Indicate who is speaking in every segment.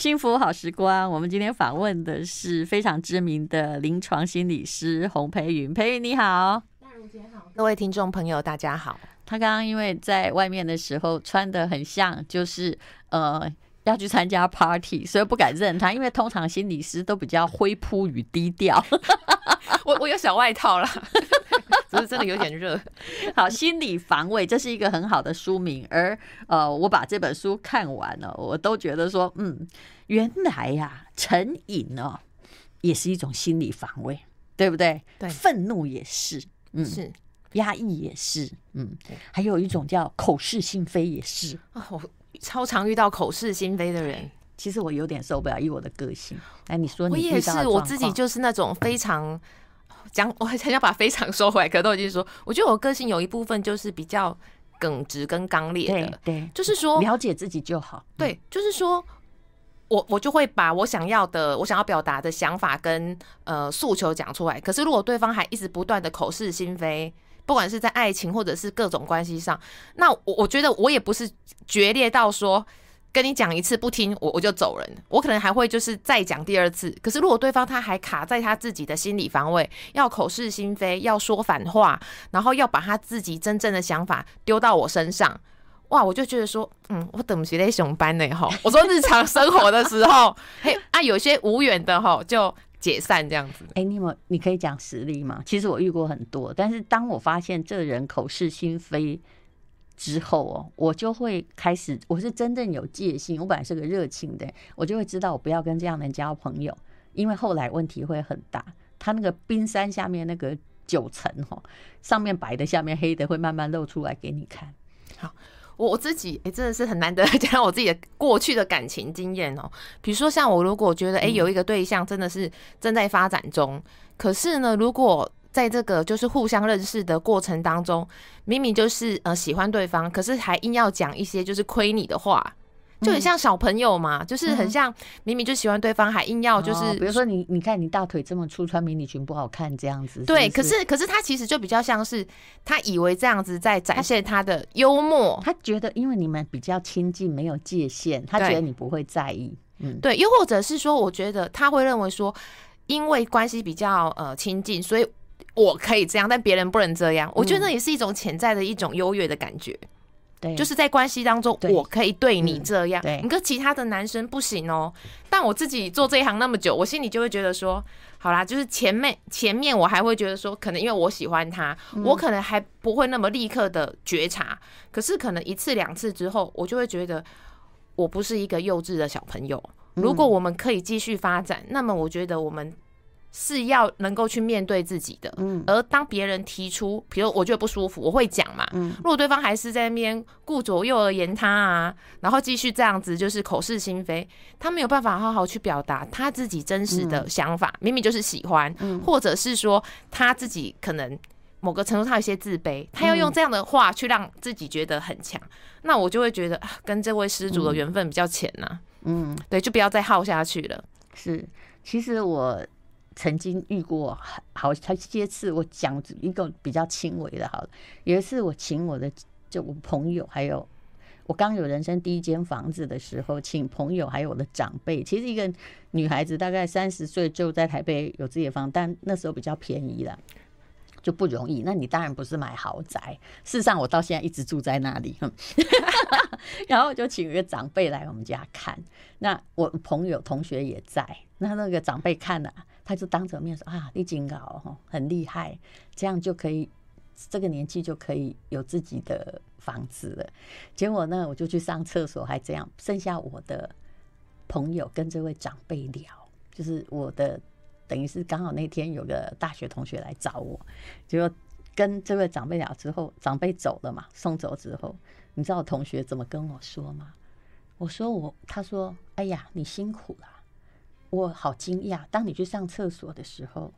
Speaker 1: 幸福好时光，我们今天访问的是非常知名的临床心理师洪培云。培云你好，
Speaker 2: 大如姐好，各位听众朋友大家好。
Speaker 1: 他刚刚因为在外面的时候穿的很像，就是呃要去参加 party，所以不敢认他，因为通常心理师都比较灰扑与低调。
Speaker 2: 我我有小外套啦。只是真的有点热。
Speaker 1: 好，心理防卫，这是一个很好的书名。而呃，我把这本书看完了，我都觉得说，嗯，原来呀、啊，成瘾哦，也是一种心理防卫，对不对？
Speaker 2: 对，
Speaker 1: 愤怒也是，嗯，是，压抑也是，嗯，还有一种叫口是心非也是
Speaker 2: 啊。我超常遇到口是心非的人，
Speaker 1: 其实我有点受不了，以我的个性。哎，你说你
Speaker 2: 我也是，我自己就是那种非常。讲，我还想要把非常收回来，可都已经说，我觉得我个性有一部分就是比较耿直跟刚烈的，
Speaker 1: 对，对，
Speaker 2: 就是说
Speaker 1: 了解自己就好，
Speaker 2: 对，就是说我我就会把我想要的，我想要表达的想法跟呃诉求讲出来。可是如果对方还一直不断的口是心非，不管是在爱情或者是各种关系上，那我我觉得我也不是决裂到说。跟你讲一次不听，我我就走人。我可能还会就是再讲第二次。可是如果对方他还卡在他自己的心理防卫，要口是心非，要说反话，然后要把他自己真正的想法丢到我身上，哇，我就觉得说，嗯，我等不及在熊班呢哈。我说日常生活的时候，嘿啊，有些无缘的哈就解散这样子。
Speaker 1: 哎、你有你可以讲实例吗？其实我遇过很多，但是当我发现这人口是心非。之后哦，我就会开始，我是真正有戒心。我本来是个热情的，我就会知道我不要跟这样的人交朋友，因为后来问题会很大。他那个冰山下面那个九层哦，上面白的，下面黑的，会慢慢露出来给你看。
Speaker 2: 好，我我自己哎、欸，真的是很难得 讲我自己的过去的感情经验哦。比如说像我如果觉得哎、欸、有一个对象真的是正在发展中，可是呢，如果在这个就是互相认识的过程当中，明明就是呃喜欢对方，可是还硬要讲一些就是亏你的话，就很像小朋友嘛，就是很像明明就喜欢对方，还硬要就是
Speaker 1: 比如说你你看你大腿这么粗，穿迷你裙不好看这样子。
Speaker 2: 对，可是可是他其实就比较像是他以为这样子在展现他的幽默，
Speaker 1: 他觉得因为你们比较亲近，没有界限，他觉得你不会在意。嗯，
Speaker 2: 对，又或者是说，我觉得他会认为说，因为关系比较呃亲近，所以。我可以这样，但别人不能这样。我觉得那也是一种潜在的一种优越的感觉。对，就是在关系当中，我可以对你这样，你跟其他的男生不行哦。但我自己做这一行那么久，我心里就会觉得说，好啦，就是前面前面我还会觉得说，可能因为我喜欢他，我可能还不会那么立刻的觉察。可是可能一次两次之后，我就会觉得我不是一个幼稚的小朋友。如果我们可以继续发展，那么我觉得我们。是要能够去面对自己的，嗯，而当别人提出，比如我觉得不舒服，我会讲嘛，嗯，如果对方还是在那边顾左右而言他啊，然后继续这样子就是口是心非，他没有办法好好去表达他自己真实的想法，明明就是喜欢，或者是说他自己可能某个程度他有些自卑，他要用这样的话去让自己觉得很强，那我就会觉得跟这位施主的缘分比较浅呐，嗯，对，就不要再耗下去了。
Speaker 1: 是，其实我。曾经遇过好好些次，我讲一个比较轻微的，好了。有一次我请我的就我朋友，还有我刚有人生第一间房子的时候，请朋友还有我的长辈。其实一个女孩子大概三十岁就在台北有自己的房，但那时候比较便宜了，就不容易。那你当然不是买豪宅。事实上，我到现在一直住在那里。然后就请一个长辈来我们家看。那我朋友同学也在。那那个长辈看了。他就当着面说啊，你真好，很厉害，这样就可以，这个年纪就可以有自己的房子了。结果呢，我就去上厕所，还这样，剩下我的朋友跟这位长辈聊，就是我的，等于是刚好那天有个大学同学来找我，结果跟这位长辈聊之后，长辈走了嘛，送走之后，你知道我同学怎么跟我说吗？我说我，他说，哎呀，你辛苦了。我好惊讶！当你去上厕所的时候，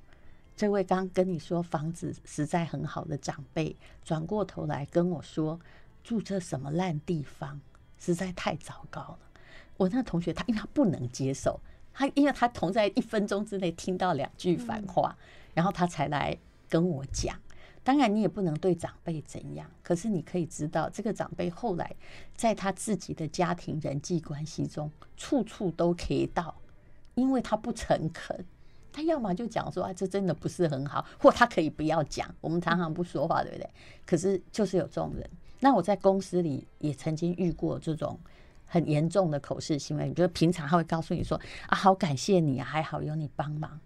Speaker 1: 这位刚跟你说房子实在很好的长辈，转过头来跟我说：“住这什么烂地方，实在太糟糕了。”我那同学他因为他不能接受，他因为他同在一分钟之内听到两句反话，然后他才来跟我讲。当然，你也不能对长辈怎样，可是你可以知道，这个长辈后来在他自己的家庭人际关系中，处处都可以到，因为他不诚恳。他要么就讲说啊，这真的不是很好，或他可以不要讲。我们常常不说话，对不对？可是就是有这种人。那我在公司里也曾经遇过这种很严重的口是心非。你觉得平常他会告诉你说啊，好感谢你啊，还好有你帮忙。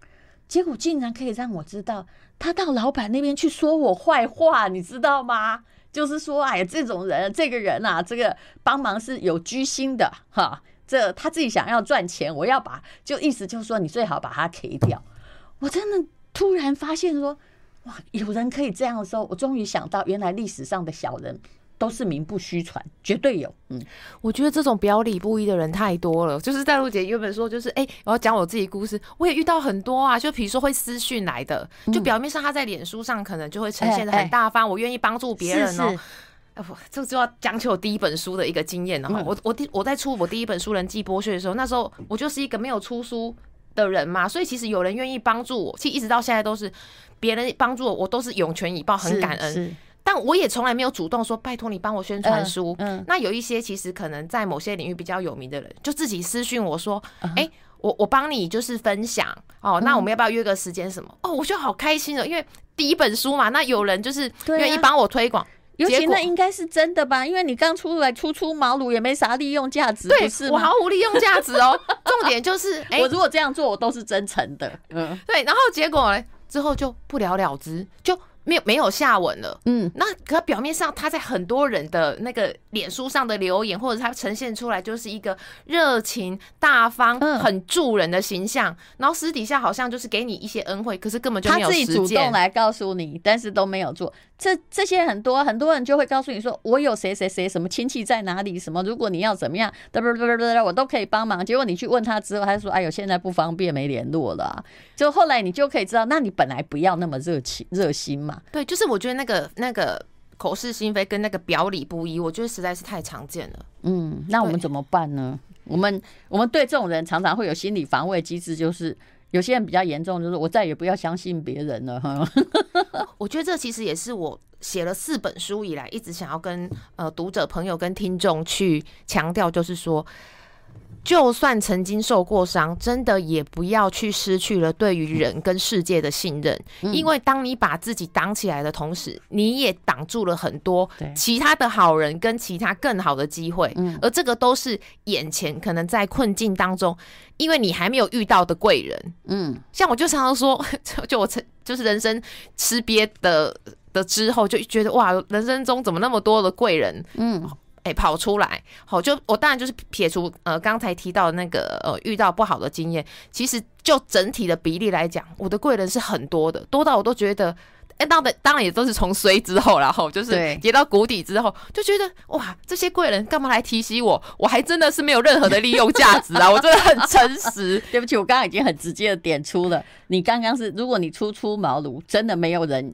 Speaker 1: 结果竟然可以让我知道，他到老板那边去说我坏话，你知道吗？就是说，哎，这种人，这个人啊，这个帮忙是有居心的哈。这他自己想要赚钱，我要把就意思就是说，你最好把它 K 掉。我真的突然发现说，哇，有人可以这样的时候，我终于想到，原来历史上的小人都是名不虚传，绝对有。嗯，
Speaker 2: 我觉得这种表里不一的人太多了。就是戴露姐原本说，就是哎、欸，我要讲我自己故事，我也遇到很多啊。就比如说会私讯来的，就表面上他在脸书上可能就会呈现的很大方，我愿意帮助别人哦。不，这就要讲起我第一本书的一个经验了哈。我我第我在出我第一本书《人际剥削》的时候，那时候我就是一个没有出书的人嘛，所以其实有人愿意帮助我，其实一直到现在都是别人帮助我，我都是涌泉以报，很感恩。但我也从来没有主动说拜托你帮我宣传书。嗯，那有一些其实可能在某些领域比较有名的人，就自己私讯我说：“哎，我我帮你就是分享哦，那我们要不要约个时间什么？”哦，我就好开心哦，因为第一本书嘛，那有人就是愿意帮我推广。
Speaker 1: 尤其那应该是真的吧，因为你刚出来初出茅庐，也没啥利用价值，
Speaker 2: 对，
Speaker 1: 是
Speaker 2: 我毫无利用价值哦。重点就是，
Speaker 1: 我如果这样做，我都是真诚的。嗯，
Speaker 2: 对，然后结果呢，之后就不了了之，就。没有没有下文了，嗯，那可表面上他在很多人的那个脸书上的留言，或者他呈现出来就是一个热情大方、很助人的形象，然后私底下好像就是给你一些恩惠，可是根本就没有。
Speaker 1: 他自己主动来告诉你，但是都没有做。这这些很多很多人就会告诉你说，我有谁谁谁什么亲戚在哪里，什么如果你要怎么样，哒哒哒哒哒，我都可以帮忙。结果你去问他之后，他就说，哎呦，现在不方便，没联络了啊。就后来你就可以知道，那你本来不要那么热情热心嘛。
Speaker 2: 对，就是我觉得那个那个口是心非跟那个表里不一，我觉得实在是太常见了。
Speaker 1: 嗯，那我们怎么办呢？我们我们对这种人常常会有心理防卫机制，就是。有些人比较严重，就是我再也不要相信别人了哈。
Speaker 2: 我觉得这其实也是我写了四本书以来一直想要跟呃读者朋友跟听众去强调，就是说。就算曾经受过伤，真的也不要去失去了对于人跟世界的信任，因为当你把自己挡起来的同时，你也挡住了很多其他的好人跟其他更好的机会，而这个都是眼前可能在困境当中，因为你还没有遇到的贵人。嗯，像我就常常说，就我成就是人生吃瘪的的之后，就觉得哇，人生中怎么那么多的贵人？嗯。欸、跑出来，好，就我当然就是撇除呃刚才提到的那个呃遇到不好的经验，其实就整体的比例来讲，我的贵人是很多的，多到我都觉得，哎、欸，当然当然也都是从衰之后，然后就是跌到谷底之后，就觉得哇，这些贵人干嘛来提醒我？我还真的是没有任何的利用价值啊，我真的很诚实。
Speaker 1: 对不起，我刚刚已经很直接的点出了，你刚刚是如果你初出茅庐，真的没有人。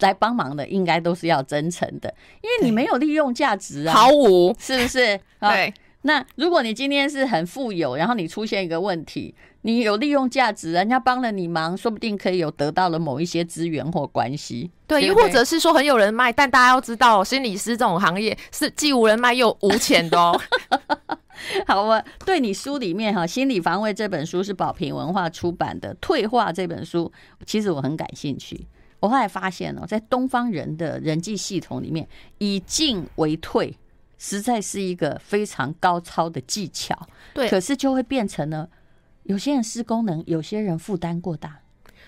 Speaker 1: 来帮忙的应该都是要真诚的，因为你没有利用价值啊，
Speaker 2: 毫无，
Speaker 1: 是不是？对。那如果你今天是很富有，然后你出现一个问题，你有利用价值，人家帮了你忙，说不定可以有得到了某一些资源或关系。
Speaker 2: 对，又或者是说很有人脉，但大家要知道，心理师这种行业是既无人脉又无钱的哦。
Speaker 1: 好，我对你书里面哈，《心理防卫》这本书是宝瓶文化出版的，《退化》这本书其实我很感兴趣。我后来发现哦，在东方人的人际系统里面，以进为退，实在是一个非常高超的技巧。对，可是就会变成呢有些人失功能，有些人负担过大。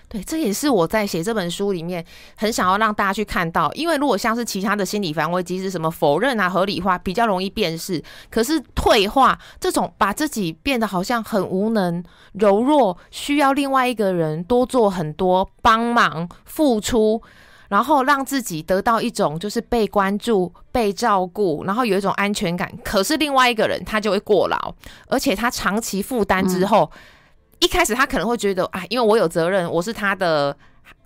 Speaker 2: 对，这也是我在写这本书里面很想要让大家去看到，因为如果像是其他的心理防卫机制，什么否认啊、合理化，比较容易辨识。可是退化这种，把自己变得好像很无能、柔弱，需要另外一个人多做很多帮忙、付出，然后让自己得到一种就是被关注、被照顾，然后有一种安全感。可是另外一个人他就会过劳，而且他长期负担之后。嗯一开始他可能会觉得，哎，因为我有责任，我是他的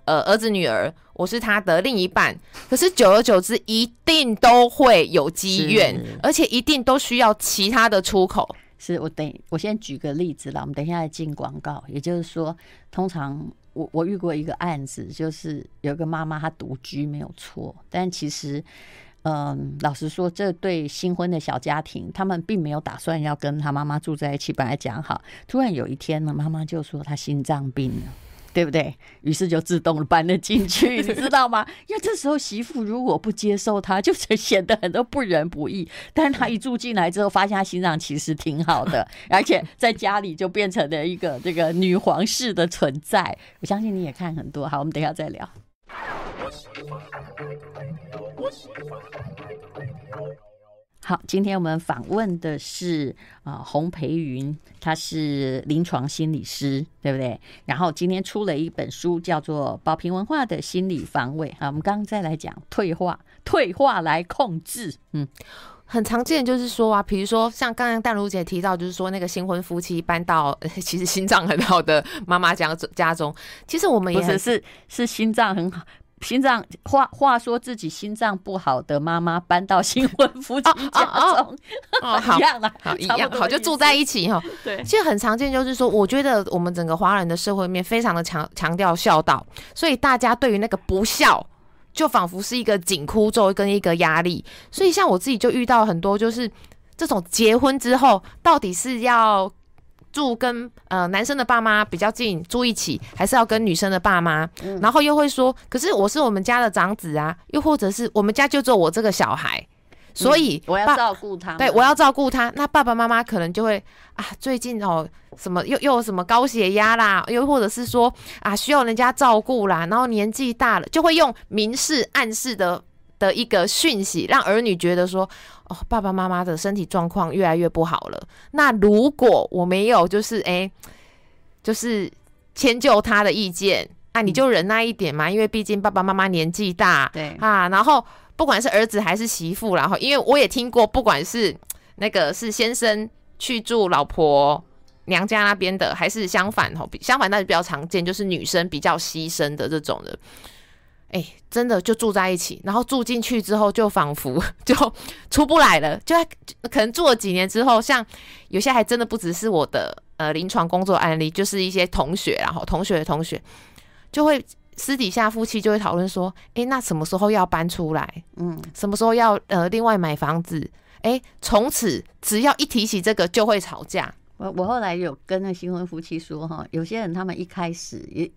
Speaker 2: 呃儿子女儿，我是他的另一半。可是久而久之，一定都会有积怨，而且一定都需要其他的出口。
Speaker 1: 是我等我先举个例子啦，我们等一下来进广告。也就是说，通常我我遇过一个案子，就是有个妈妈她独居没有错，但其实，嗯，老实说，这对新婚的小家庭，他们并没有打算要跟他妈妈住在一起，本来讲好，突然有一天呢，妈妈就说她心脏病了。对不对？于是就自动搬了进去，你知道吗？因为这时候媳妇如果不接受他，就显得很多不仁不义。但是他一住进来之后，发现他心脏其实挺好的，而且在家里就变成了一个这个女皇式的存在。我相信你也看很多。好，我们等一下再聊。好，今天我们访问的是啊、洪培云，他是临床心理师，对不对？然后今天出了一本书，叫做《宝平文化的心理防卫》。啊，我们刚刚再来讲退化，退化来控制。嗯，
Speaker 2: 很常见就是说啊，比如说像刚刚淡如姐提到，就是说那个新婚夫妻搬到 其实心脏很好的妈妈家家中，其实我们也
Speaker 1: 不是是是心脏很好。心脏话话说自己心脏不好的妈妈搬到新婚夫妻家中，
Speaker 2: 哦，好，一样的，好一样，好 就住在一起哈。对，其实很常见，就是说，我觉得我们整个华人的社会面非常的强强调孝道，所以大家对于那个不孝，就仿佛是一个紧箍咒跟一个压力。所以像我自己就遇到很多，就是这种结婚之后到底是要。住跟呃男生的爸妈比较近，住一起，还是要跟女生的爸妈？嗯、然后又会说，可是我是我们家的长子啊，又或者是我们家就只有我这个小孩，所以、
Speaker 1: 嗯、我要照顾他。
Speaker 2: 对，我要照顾他。那爸爸妈妈可能就会啊，最近哦什么又又有什么高血压啦，又或者是说啊需要人家照顾啦，然后年纪大了，就会用明示暗示的。的一个讯息，让儿女觉得说，哦，爸爸妈妈的身体状况越来越不好了。那如果我没有，就是哎、欸，就是迁就他的意见，啊，你就忍耐一点嘛，因为毕竟爸爸妈妈年纪大，
Speaker 1: 对
Speaker 2: 啊。然后不管是儿子还是媳妇，然后因为我也听过，不管是那个是先生去住老婆娘家那边的，还是相反吼，相反那是比较常见，就是女生比较牺牲的这种的。哎、欸，真的就住在一起，然后住进去之后，就仿佛 就出不来了。就可能住了几年之后，像有些还真的不只是我的呃临床工作案例，就是一些同学，然后同学的同学就会私底下夫妻就会讨论说，哎、欸，那什么时候要搬出来？嗯，什么时候要呃另外买房子？哎、欸，从此只要一提起这个就会吵架。
Speaker 1: 我我后来有跟那新婚夫妻说哈，有些人他们一开始也。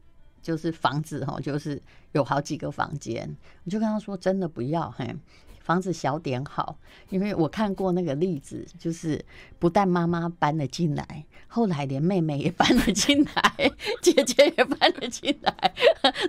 Speaker 1: 就是房子哈，就是有好几个房间，我就跟他说，真的不要嘿，房子小点好，因为我看过那个例子，就是不但妈妈搬了进来，后来连妹妹也搬了进来，姐姐也搬了进来，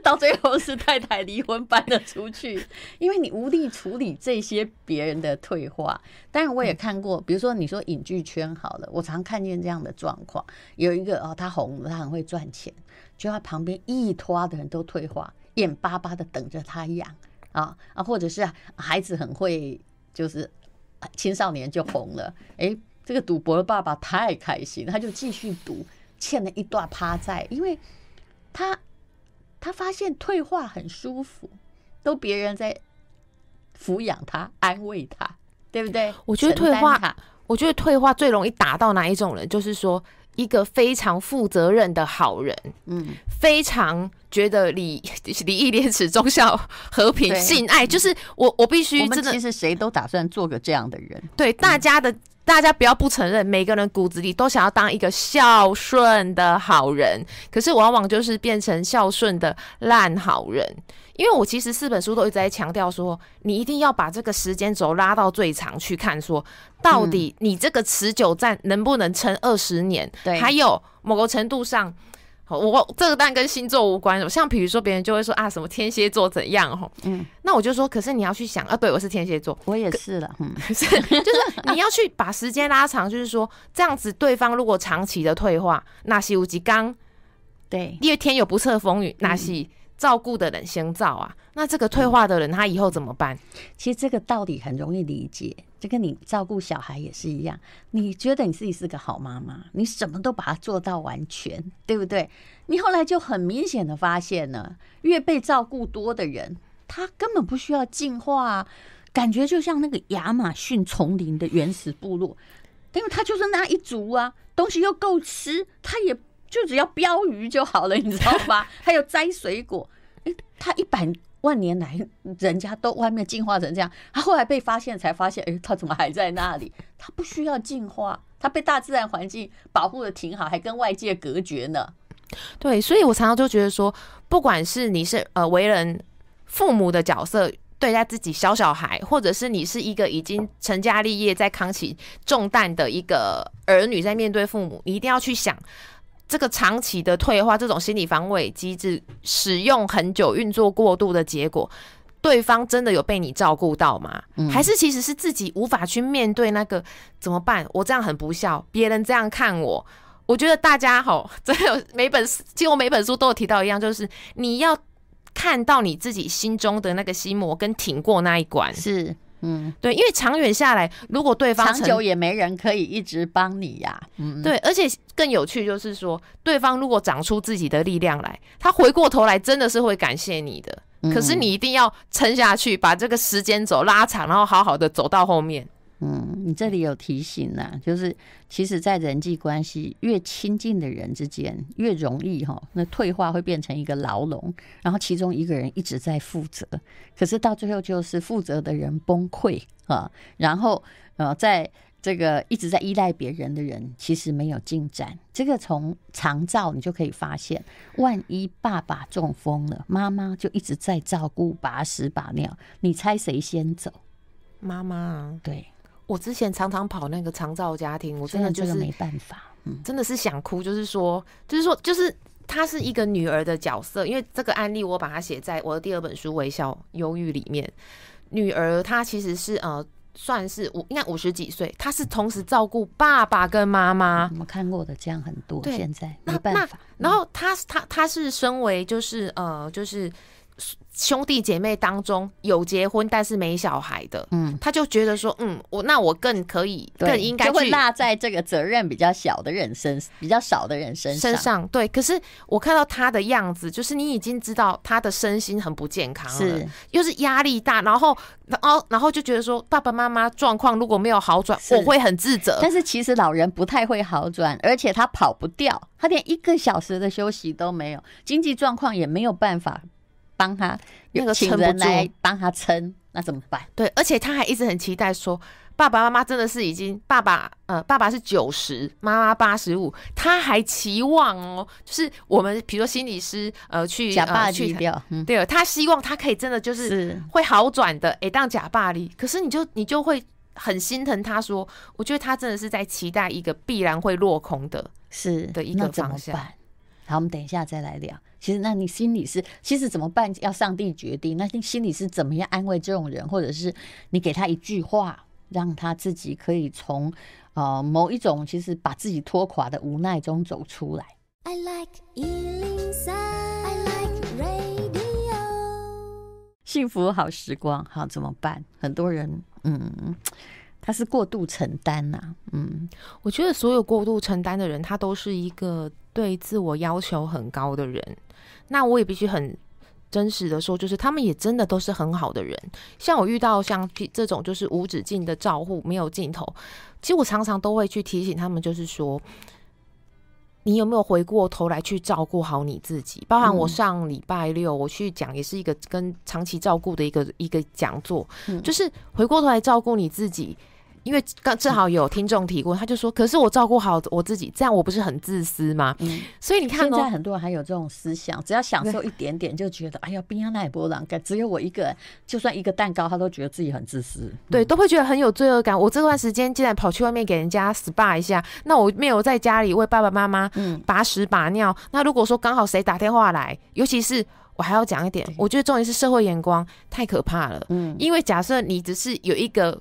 Speaker 1: 到最后是太太离婚搬了出去，因为你无力处理这些别人的退化。当然我也看过，比如说你说影剧圈好了，我常看见这样的状况，有一个哦，他红了，他很会赚钱。就他旁边一拖的人都退化，眼巴巴的等着他养啊啊，或者是孩子很会，就是青少年就红了。哎，这个赌博的爸爸太开心，他就继续赌，欠了一大趴债，因为他他发现退化很舒服，都别人在抚养他、安慰他，对不对？
Speaker 2: 我觉得退化，我觉得退化最容易打到哪一种人，就是说。一个非常负责任的好人，嗯，非常觉得礼 礼义廉耻、忠孝和平、性爱，就是我我必须真的，
Speaker 1: 其实谁都打算做个这样的人。
Speaker 2: 对大家的，大家不要不承认，每个人骨子里都想要当一个孝顺的好人，可是往往就是变成孝顺的烂好人。因为我其实四本书都一直在强调说，你一定要把这个时间轴拉到最长去看，说到底你这个持久战能不能撑二十年？对，还有某个程度上，我这个当然跟星座无关。像比如说别人就会说啊，什么天蝎座怎样？哦，嗯，那我就说，可是你要去想啊，对我是天蝎座，
Speaker 1: 我也是了，嗯，
Speaker 2: 是，就是你要去把时间拉长，就是说这样子，对方如果长期的退化，那是有几刚，
Speaker 1: 对，
Speaker 2: 因为天有不测风雨，那是。嗯照顾的人先照啊，那这个退化的人他以后怎么办？
Speaker 1: 其实这个道理很容易理解，就跟你照顾小孩也是一样。你觉得你自己是个好妈妈，你什么都把它做到完全，对不对？你后来就很明显的发现呢，越被照顾多的人，他根本不需要进化，感觉就像那个亚马逊丛林的原始部落，因为他就是那一族啊，东西又够吃，他也。就只要标鱼就好了，你知道吧？还有摘水果，哎，他一百万年来人家都外面进化成这样，他后来被发现才发现，哎，他怎么还在那里？他不需要进化，他被大自然环境保护得挺好，还跟外界隔绝呢。
Speaker 2: 对，所以我常常就觉得说，不管是你是呃为人父母的角色。对待自己小小孩，或者是你是一个已经成家立业，在扛起重担的一个儿女，在面对父母，你一定要去想，这个长期的退化，这种心理防卫机制使用很久、运作过度的结果，对方真的有被你照顾到吗？嗯。还是其实是自己无法去面对那个怎么办？我这样很不孝，别人这样看我，我觉得大家吼，真的有每本几乎每本书都有提到一样，就是你要。看到你自己心中的那个心魔，跟挺过那一关
Speaker 1: 是，嗯，
Speaker 2: 对，因为长远下来，如果对方
Speaker 1: 长久也没人可以一直帮你呀，嗯，
Speaker 2: 对，而且更有趣就是说，对方如果长出自己的力量来，他回过头来真的是会感谢你的，可是你一定要撑下去，把这个时间走拉长，然后好好的走到后面。
Speaker 1: 嗯，你这里有提醒呐、啊，就是其实，在人际关系越亲近的人之间，越容易哈，那退化会变成一个牢笼，然后其中一个人一直在负责，可是到最后就是负责的人崩溃啊，然后呃，在这个一直在依赖别人的人，其实没有进展。这个从长照你就可以发现，万一爸爸中风了，妈妈就一直在照顾把屎把尿，你猜谁先走？
Speaker 2: 妈妈。
Speaker 1: 对。
Speaker 2: 我之前常常跑那个长照家庭，我真的就是
Speaker 1: 没办法，嗯，
Speaker 2: 真的是想哭。就是说，就是说，就是她是一个女儿的角色，因为这个案例我把它写在我的第二本书《微笑忧郁》里面。女儿她其实是呃，算是五应该五十几岁，她是同时照顾爸爸跟妈妈。
Speaker 1: 我们看过的这样很多，
Speaker 2: 对，
Speaker 1: 现在没办法。
Speaker 2: 然后她她她是身为就是呃就是。兄弟姐妹当中有结婚但是没小孩的，嗯，他就觉得说，嗯，我那我更可以，更应该，
Speaker 1: 就会落在这个责任比较小的人身，比较少的人身上。
Speaker 2: 身上对，可是我看到他的样子，就是你已经知道他的身心很不健康了，是又是压力大，然后，然后，然后就觉得说，爸爸妈妈状况如果没有好转，我会很自责。
Speaker 1: 但是其实老人不太会好转，而且他跑不掉，他连一个小时的休息都没有，经济状况也没有办法。帮他那个请人来帮他撑，那怎么办？
Speaker 2: 对，而且他还一直很期待说，爸爸妈妈真的是已经爸爸呃，爸爸是九十，妈妈八十五，他还期望哦，就是我们比如说心理师呃去
Speaker 1: 假爸
Speaker 2: 去
Speaker 1: 掉，嗯、
Speaker 2: 对，他希望他可以真的就是会好转的，哎，当假爸力，可是你就你就会很心疼他说，我觉得他真的是在期待一个必然会落空的，
Speaker 1: 是
Speaker 2: 的一个方向。
Speaker 1: 好，我们等一下再来聊。其实，那你心里是，其实怎么办？要上帝决定。那你心里是怎么样安慰这种人，或者是你给他一句话，让他自己可以从呃某一种其实把自己拖垮的无奈中走出来。I like 103, I like radio。幸福好时光，好怎么办？很多人，嗯，他是过度承担呐、啊。嗯，
Speaker 2: 我觉得所有过度承担的人，他都是一个。对自我要求很高的人，那我也必须很真实的说，就是他们也真的都是很好的人。像我遇到像这种就是无止境的照顾，没有尽头。其实我常常都会去提醒他们，就是说，你有没有回过头来去照顾好你自己？包含我上礼拜六我去讲，也是一个跟长期照顾的一个一个讲座，就是回过头来照顾你自己。因为刚正好有听众提过，他就说：“可是我照顾好我自己，这样我不是很自私吗？”嗯，所以你看，
Speaker 1: 现在很多人还有这种思想，只要享受一点点，就觉得哎呀，边上那也不让干，只有我一个人，就算一个蛋糕，他都觉得自己很自私。
Speaker 2: 对，都会觉得很有罪恶感。我这段时间竟然跑去外面给人家 SPA 一下，那我没有在家里为爸爸妈妈嗯把屎把尿。那如果说刚好谁打电话来，尤其是我还要讲一点，我觉得重点是社会眼光太可怕了。嗯，因为假设你只是有一个。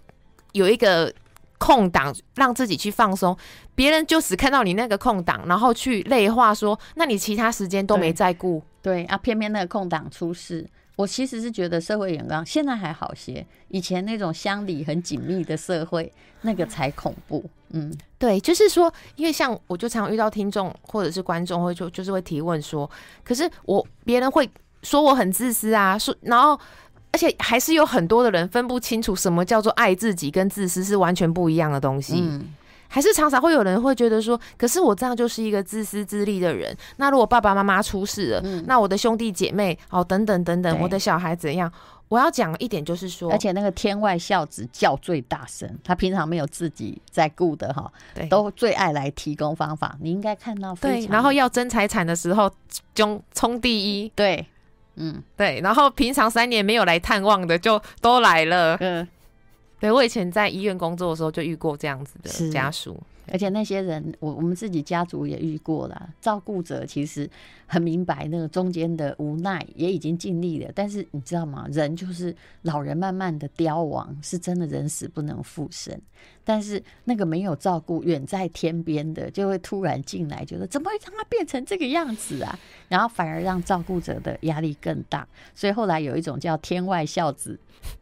Speaker 2: 有一个空档让自己去放松，别人就只看到你那个空档，然后去类化说，那你其他时间都没在顾。
Speaker 1: 对啊，偏偏那个空档出事。我其实是觉得社会眼光现在还好些，以前那种乡里很紧密的社会，那个才恐怖。嗯，
Speaker 2: 对，就是说，因为像我就常常遇到听众或者是观众会就就是会提问说，可是我别人会说我很自私啊，说然后。而且还是有很多的人分不清楚什么叫做爱自己跟自私是完全不一样的东西。嗯，还是常常会有人会觉得说，可是我这样就是一个自私自利的人。那如果爸爸妈妈出事了，嗯、那我的兄弟姐妹哦，等等等等，我的小孩怎样？我要讲一点就是说，
Speaker 1: 而且那个天外孝子叫最大声，他平常没有自己在顾的哈，对，都最爱来提供方法。你应该看到，
Speaker 2: 对，然后要争财产的时候就冲第一，
Speaker 1: 对，嗯，
Speaker 2: 对，然后平常三年没有来探望的就都来了，
Speaker 1: 嗯，
Speaker 2: 对，我以前在医院工作的时候就遇过这样子的家属。
Speaker 1: 而且那些人，我我们自己家族也遇过了。照顾者其实很明白那个中间的无奈，也已经尽力了。但是你知道吗？人就是老人慢慢的凋亡，是真的人死不能复生。但是那个没有照顾远在天边的，就会突然进来，觉得怎么会让他变成这个样子啊？然后反而让照顾者的压力更大。所以后来有一种叫天外孝子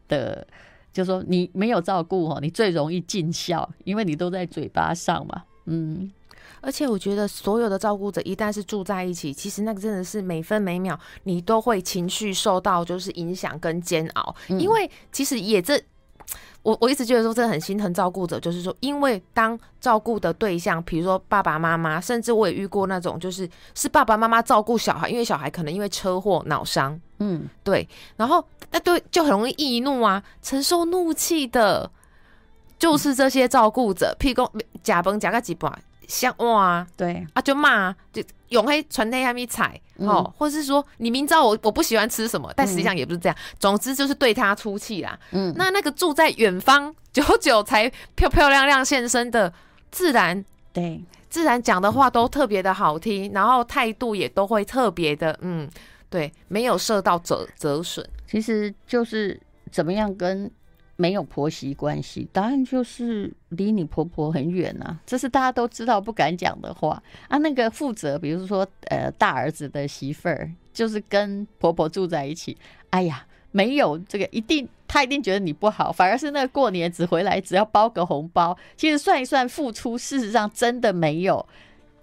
Speaker 1: 的。就说你没有照顾哦，你最容易尽孝，因为你都在嘴巴上嘛。嗯，
Speaker 2: 而且我觉得所有的照顾者一旦是住在一起，其实那个真的是每分每秒你都会情绪受到就是影响跟煎熬，嗯、因为其实也这。我我一直觉得说，真的很心疼照顾者，就是说，因为当照顾的对象，比如说爸爸妈妈，甚至我也遇过那种，就是是爸爸妈妈照顾小孩，因为小孩可能因为车祸脑伤，
Speaker 1: 嗯，
Speaker 2: 对，然后那对就很容易易怒啊，承受怒气的，就是这些照顾者，譬如说假崩假个几把。像哇，
Speaker 1: 对
Speaker 2: 啊，就骂，就用黑传黑还没踩哦，或者是说你明知道我我不喜欢吃什么，但实际上也不是这样。嗯、总之就是对他出气啦。嗯，那那个住在远方，久久才漂漂亮亮现身的，自然
Speaker 1: 对，
Speaker 2: 自然讲的话都特别的好听，然后态度也都会特别的，嗯，对，没有受到折折损。
Speaker 1: 其实就是怎么样跟。没有婆媳关系，答案就是离你婆婆很远啊，这是大家都知道不敢讲的话啊。那个负责，比如说呃大儿子的媳妇儿，就是跟婆婆住在一起，哎呀，没有这个一定，他一定觉得你不好，反而是那个过年只回来只要包个红包，其实算一算付出，事实上真的没有。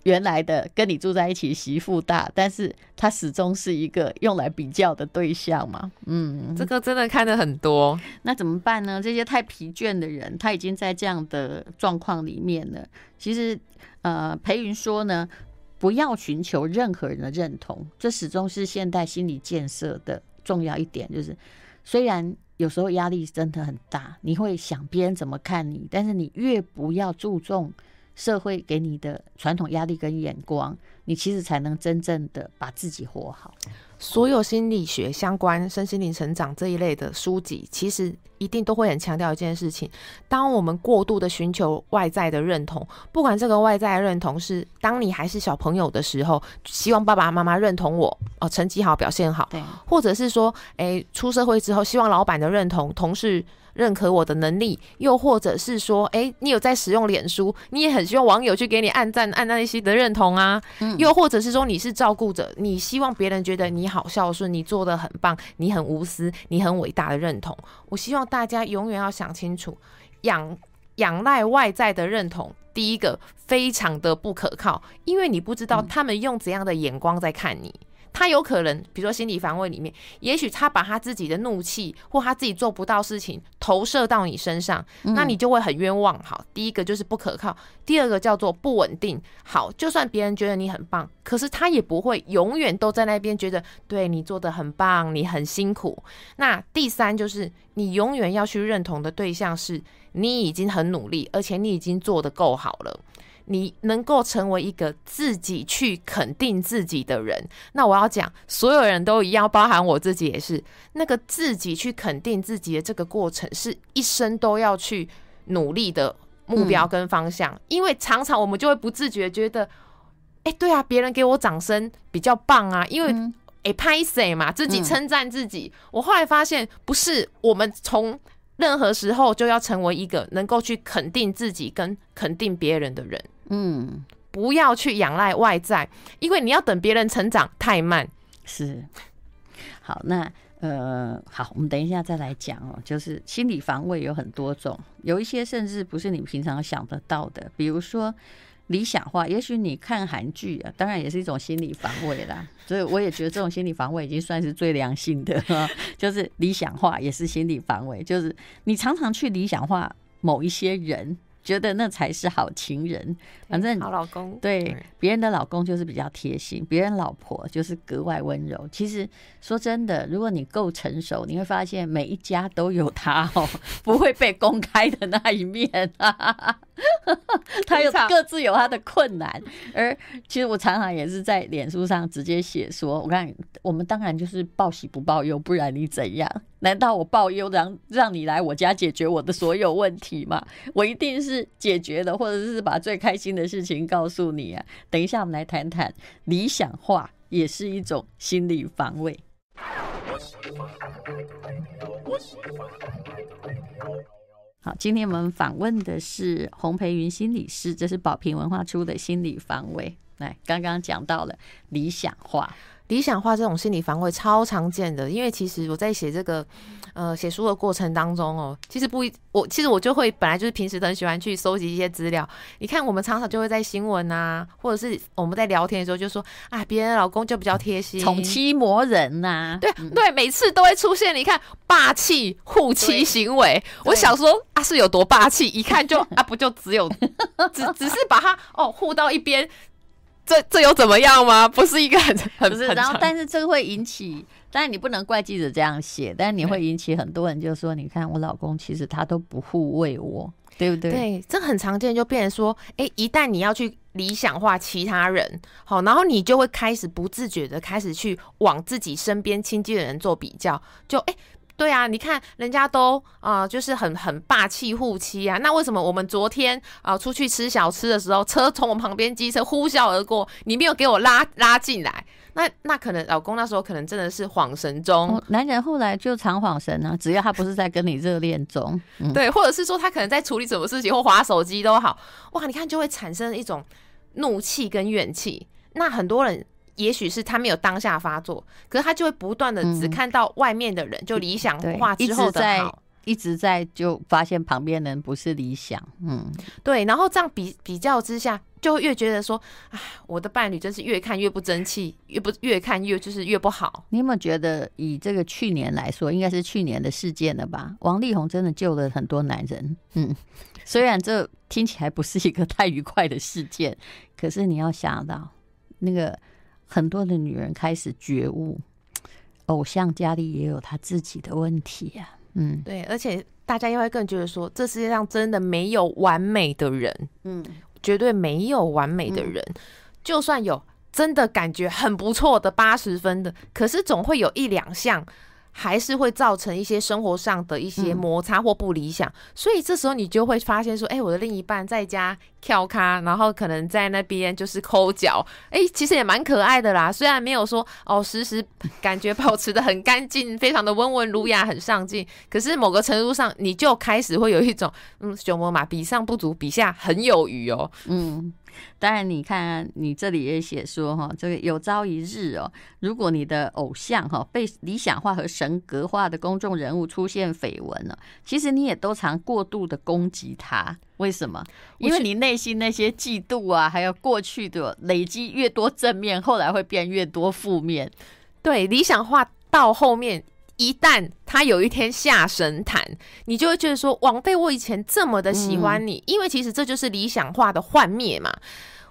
Speaker 1: 原来的跟你住在一起媳妇大，但是他始终是一个用来比较的对象嘛。嗯，
Speaker 2: 这个真的看得很多，
Speaker 1: 那怎么办呢？这些太疲倦的人，他已经在这样的状况里面了。其实，呃，培云说呢，不要寻求任何人的认同，这始终是现代心理建设的重要一点。就是虽然有时候压力真的很大，你会想别人怎么看你，但是你越不要注重。社会给你的传统压力跟眼光，你其实才能真正的把自己活好。
Speaker 2: 所有心理学相关、身心灵成长这一类的书籍，其实一定都会很强调一件事情：当我们过度的寻求外在的认同，不管这个外在认同是当你还是小朋友的时候，希望爸爸妈妈认同我哦，成绩好，表现好，
Speaker 1: 对，
Speaker 2: 或者是说，诶，出社会之后，希望老板的认同，同事。认可我的能力，又或者是说，哎、欸，你有在使用脸书，你也很希望网友去给你按赞、按那些的认同啊。嗯、又或者是说，你是照顾者，你希望别人觉得你好孝顺，你做的很棒，你很无私，你很伟大的认同。我希望大家永远要想清楚，仰仰赖外在的认同，第一个非常的不可靠，因为你不知道他们用怎样的眼光在看你。嗯他有可能，比如说心理防卫里面，也许他把他自己的怒气或他自己做不到事情投射到你身上，那你就会很冤枉。好，第一个就是不可靠，第二个叫做不稳定。好，就算别人觉得你很棒，可是他也不会永远都在那边觉得对你做的很棒，你很辛苦。那第三就是你永远要去认同的对象是你已经很努力，而且你已经做的够好了。你能够成为一个自己去肯定自己的人，那我要讲，所有人都一样，包含我自己也是。那个自己去肯定自己的这个过程，是一生都要去努力的目标跟方向。嗯、因为常常我们就会不自觉觉得，哎、欸，对啊，别人给我掌声比较棒啊，因为哎拍谁嘛，自己称赞自己。嗯、我后来发现，不是我们从任何时候就要成为一个能够去肯定自己跟肯定别人的人。
Speaker 1: 嗯，
Speaker 2: 不要去仰赖外在，因为你要等别人成长太慢。
Speaker 1: 是，好，那呃，好，我们等一下再来讲哦。就是心理防卫有很多种，有一些甚至不是你平常想得到的，比如说理想化。也许你看韩剧啊，当然也是一种心理防卫啦。所以我也觉得这种心理防卫已经算是最良性的，就是理想化也是心理防卫，就是你常常去理想化某一些人。觉得那才是好情人。反正
Speaker 2: 好老公，
Speaker 1: 对别人的老公就是比较贴心，别人老婆就是格外温柔。其实说真的，如果你够成熟，你会发现每一家都有他哦，不会被公开的那一面啊。他有各自有他的困难，而其实我常常也是在脸书上直接写说：“我看我们当然就是报喜不报忧，不然你怎样？难道我报忧让让你来我家解决我的所有问题吗？我一定是解决的，或者是把最开心的事情告诉你啊！等一下，我们来谈谈理想化也是一种心理防卫。”好，今天我们访问的是洪培云心理师，这是宝瓶文化出的心理防卫。来，刚刚讲到了理想化。
Speaker 2: 理想化这种心理防卫超常见的，因为其实我在写这个呃写书的过程当中哦，其实不一我其实我就会本来就是平时很喜欢去搜集一些资料。你看，我们常常就会在新闻啊，或者是我们在聊天的时候就说啊，别人的老公就比较贴心，
Speaker 1: 宠妻魔人呐、啊，
Speaker 2: 对对，每次都会出现。你看霸气护妻行为，我想说啊，是有多霸气？一看就啊，不就只有只只是把他哦护到一边。这这有怎么样吗？不是一个很 很
Speaker 1: 不是，然后但是这个会引起，但是你不能怪记者这样写，但是你会引起很多人就说，你看我老公其实他都不护卫我，对不对？
Speaker 2: 对，这很常见，就变成说，哎，一旦你要去理想化其他人，好，然后你就会开始不自觉的开始去往自己身边亲近的人做比较，就哎。诶对啊，你看人家都啊、呃，就是很很霸气护妻啊。那为什么我们昨天啊、呃、出去吃小吃的时候，车从我旁边机车呼啸而过，你没有给我拉拉进来？那那可能老公那时候可能真的是恍神中。
Speaker 1: 哦、男人后来就常恍神啊，只要他不是在跟你热恋中，嗯、
Speaker 2: 对，或者是说他可能在处理什么事情或划手机都好，哇，你看就会产生一种怒气跟怨气。那很多人。也许是他没有当下发作，可是他就会不断的只看到外面的人，嗯、就理想化之后的好，
Speaker 1: 一直在就发现旁边人不是理想，嗯，
Speaker 2: 对，然后这样比比较之下，就会越觉得说，啊，我的伴侣真是越看越不争气，越不越看越就是越不好。
Speaker 1: 你有没有觉得，以这个去年来说，应该是去年的事件了吧？王力宏真的救了很多男人，嗯，虽然这听起来不是一个太愉快的事件，可是你要想到那个。很多的女人开始觉悟，偶像家里也有他自己的问题呀、啊。嗯，
Speaker 2: 对，而且大家又会更觉得说，这世界上真的没有完美的人，嗯，绝对没有完美的人。嗯、就算有真的感觉很不错的八十分的，可是总会有一两项。还是会造成一些生活上的一些摩擦或不理想，嗯、所以这时候你就会发现说，哎、欸，我的另一半在家跳咖，然后可能在那边就是抠脚，哎、其实也蛮可爱的啦。虽然没有说哦，时时感觉保持得很干净，非常的温文儒雅，很上进，可是某个程度上，你就开始会有一种，嗯，熊猫嘛，比上不足，比下很有余哦，嗯。
Speaker 1: 当然，你看你这里也写说哈，这个有朝一日哦，如果你的偶像哈被理想化和神格化的公众人物出现绯闻了，其实你也都常过度的攻击他。为什么？因为你内心那些嫉妒啊，还有过去的累积越多正面，后来会变越多负面。
Speaker 2: 对，理想化到后面。一旦他有一天下神坛，你就会觉得说，枉费我以前这么的喜欢你，嗯、因为其实这就是理想化的幻灭嘛。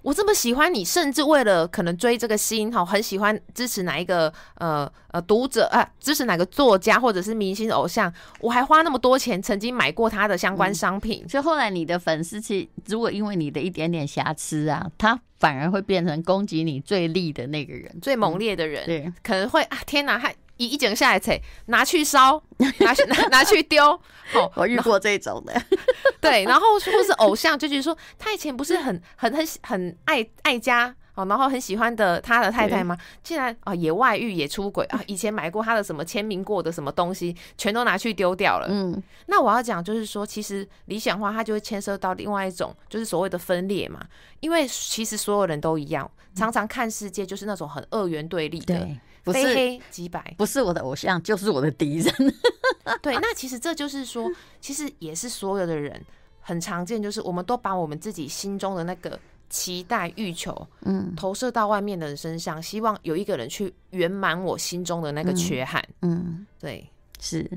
Speaker 2: 我这么喜欢你，甚至为了可能追这个星，哈，很喜欢支持哪一个呃呃读者啊，支持哪个作家或者是明星偶像，我还花那么多钱，曾经买过他的相关商品。
Speaker 1: 所以、嗯、后来你的粉丝，其实如果因为你的一点点瑕疵啊，他反而会变成攻击你最利的那个人，
Speaker 2: 最猛烈的人。嗯、
Speaker 1: 对，
Speaker 2: 可能会啊，天哪，还。一一整下来，才拿去烧，拿去拿拿去丢。好，
Speaker 1: 我遇过这种的。
Speaker 2: 对，然后或是偶像，就觉得说他以前不是很很很很爱爱家哦，然后很喜欢的他的太太吗？竟然啊也外遇也出轨啊！以前买过他的什么签名过的什么东西，全都拿去丢掉了。嗯，那我要讲就是说，其实理想化它就会牵涉到另外一种，就是所谓的分裂嘛。因为其实所有人都一样，常常看世界就是那种很二元对立的。对。不是非黑即白，
Speaker 1: 不是我的偶像就是我的敌人。
Speaker 2: 对，那其实这就是说，其实也是所有的人很常见，就是我们都把我们自己心中的那个期待、欲求，嗯，投射到外面的人身上，希望有一个人去圆满我心中的那个缺憾。嗯，嗯对，
Speaker 1: 是。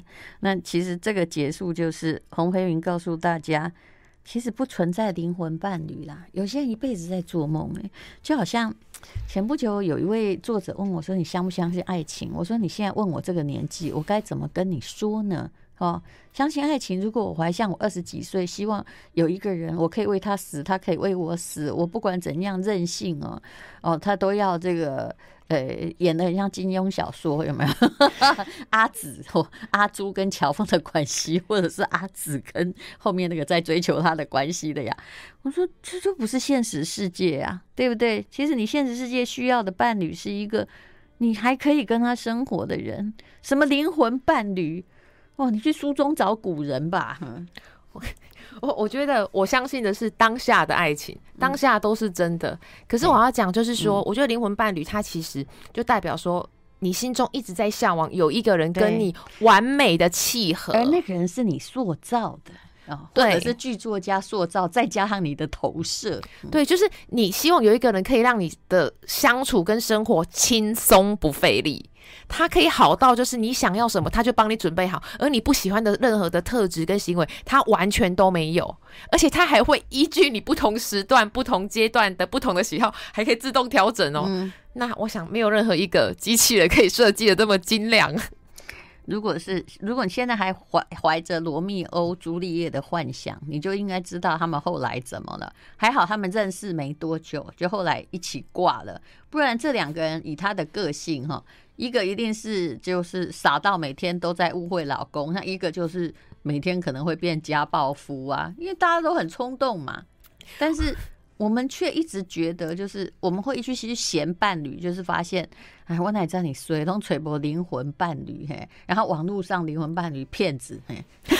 Speaker 1: 那其实这个结束就是洪培云告诉大家，其实不存在灵魂伴侣啦。有些人一辈子在做梦，诶，就好像前不久有一位作者问我说：“你相不相信爱情？”我说：“你现在问我这个年纪，我该怎么跟你说呢？”哦，相信爱情。如果我还像我二十几岁，希望有一个人，我可以为他死，他可以为我死。我不管怎样任性哦，哦，他都要这个，呃，演得很像金庸小说，有没有？阿紫或阿朱跟乔峰的关系，或者是阿紫跟后面那个在追求他的关系的呀？我说这就不是现实世界啊，对不对？其实你现实世界需要的伴侣是一个你还可以跟他生活的人，什么灵魂伴侣？哦，你去书中找古人吧。
Speaker 2: 我我我觉得我相信的是当下的爱情，当下都是真的。可是我要讲，就是说，我觉得灵魂伴侣，它其实就代表说，你心中一直在向往有一个人跟你完美的契合，
Speaker 1: 而那个人是你塑造的。哦，对，是剧作家塑造，再加上你的投射，
Speaker 2: 对，就是你希望有一个人可以让你的相处跟生活轻松不费力，他可以好到就是你想要什么，他就帮你准备好，而你不喜欢的任何的特质跟行为，他完全都没有，而且他还会依据你不同时段、不同阶段的不同的喜好，还可以自动调整哦。嗯，那我想没有任何一个机器人可以设计的 这么精良。
Speaker 1: 如果是如果你现在还怀怀着罗密欧朱丽叶的幻想，你就应该知道他们后来怎么了。还好他们认识没多久，就后来一起挂了。不然这两个人以他的个性哈，一个一定是就是傻到每天都在误会老公，那一个就是每天可能会变家暴夫啊，因为大家都很冲动嘛。但是。我们却一直觉得，就是我们会一去去嫌伴侣，就是发现，哎，我哪知道你随都吹波灵魂伴侣嘿，然后网络上灵魂伴侣骗子嘿，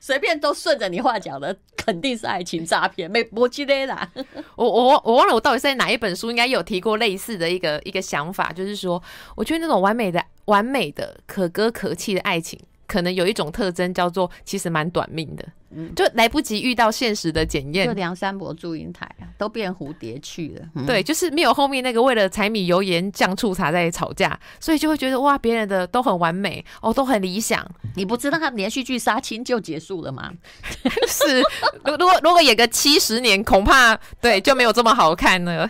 Speaker 1: 随便都顺着你话讲的，肯定是爱情诈骗，没不记得啦。
Speaker 2: 我我我忘了我到底在哪一本书，应该有提过类似的一个一个想法，就是说，我觉得那种完美的、完美的、可歌可泣的爱情。可能有一种特征叫做，其实蛮短命的，嗯，就来不及遇到现实的检验。
Speaker 1: 就梁山伯祝英台啊，都变蝴蝶去了。嗯、
Speaker 2: 对，就是没有后面那个为了柴米油盐酱醋茶在吵架，所以就会觉得哇，别人的都很完美哦，都很理想。
Speaker 1: 你不知道他连续剧杀青就结束了吗？
Speaker 2: 是，如如果如果演个七十年，恐怕对 就没有这么好看了。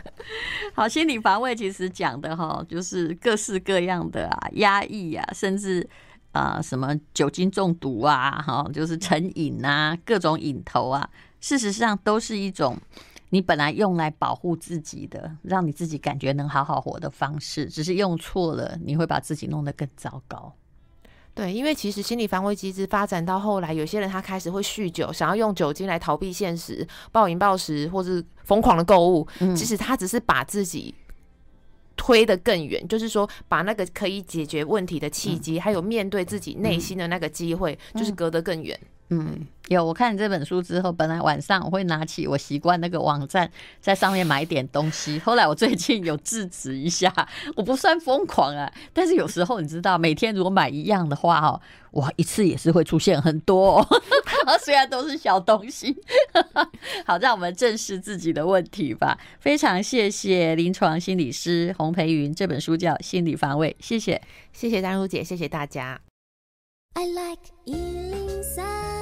Speaker 1: 好，心理防卫其实讲的哈，就是各式各样的啊，压抑啊，甚至。啊，什么酒精中毒啊，哈，就是成瘾啊，各种瘾头啊，事实上都是一种你本来用来保护自己的，让你自己感觉能好好活的方式，只是用错了，你会把自己弄得更糟糕。
Speaker 2: 对，因为其实心理防卫机制发展到后来，有些人他开始会酗酒，想要用酒精来逃避现实，暴饮暴食，或是疯狂的购物，其实他只是把自己。推得更远，就是说，把那个可以解决问题的契机，嗯、还有面对自己内心的那个机会，嗯、就是隔得更远。
Speaker 1: 嗯，有我看这本书之后，本来晚上我会拿起我习惯那个网站，在上面买点东西。后来我最近有制止一下，我不算疯狂啊，但是有时候你知道，每天如果买一样的话，哦，哇，一次也是会出现很多，哦，虽然都是小东西。好，让我们正视自己的问题吧。非常谢谢临床心理师洪培云，这本书叫《心理防卫》，谢谢，
Speaker 2: 谢谢丹如姐，谢谢大家。
Speaker 3: I like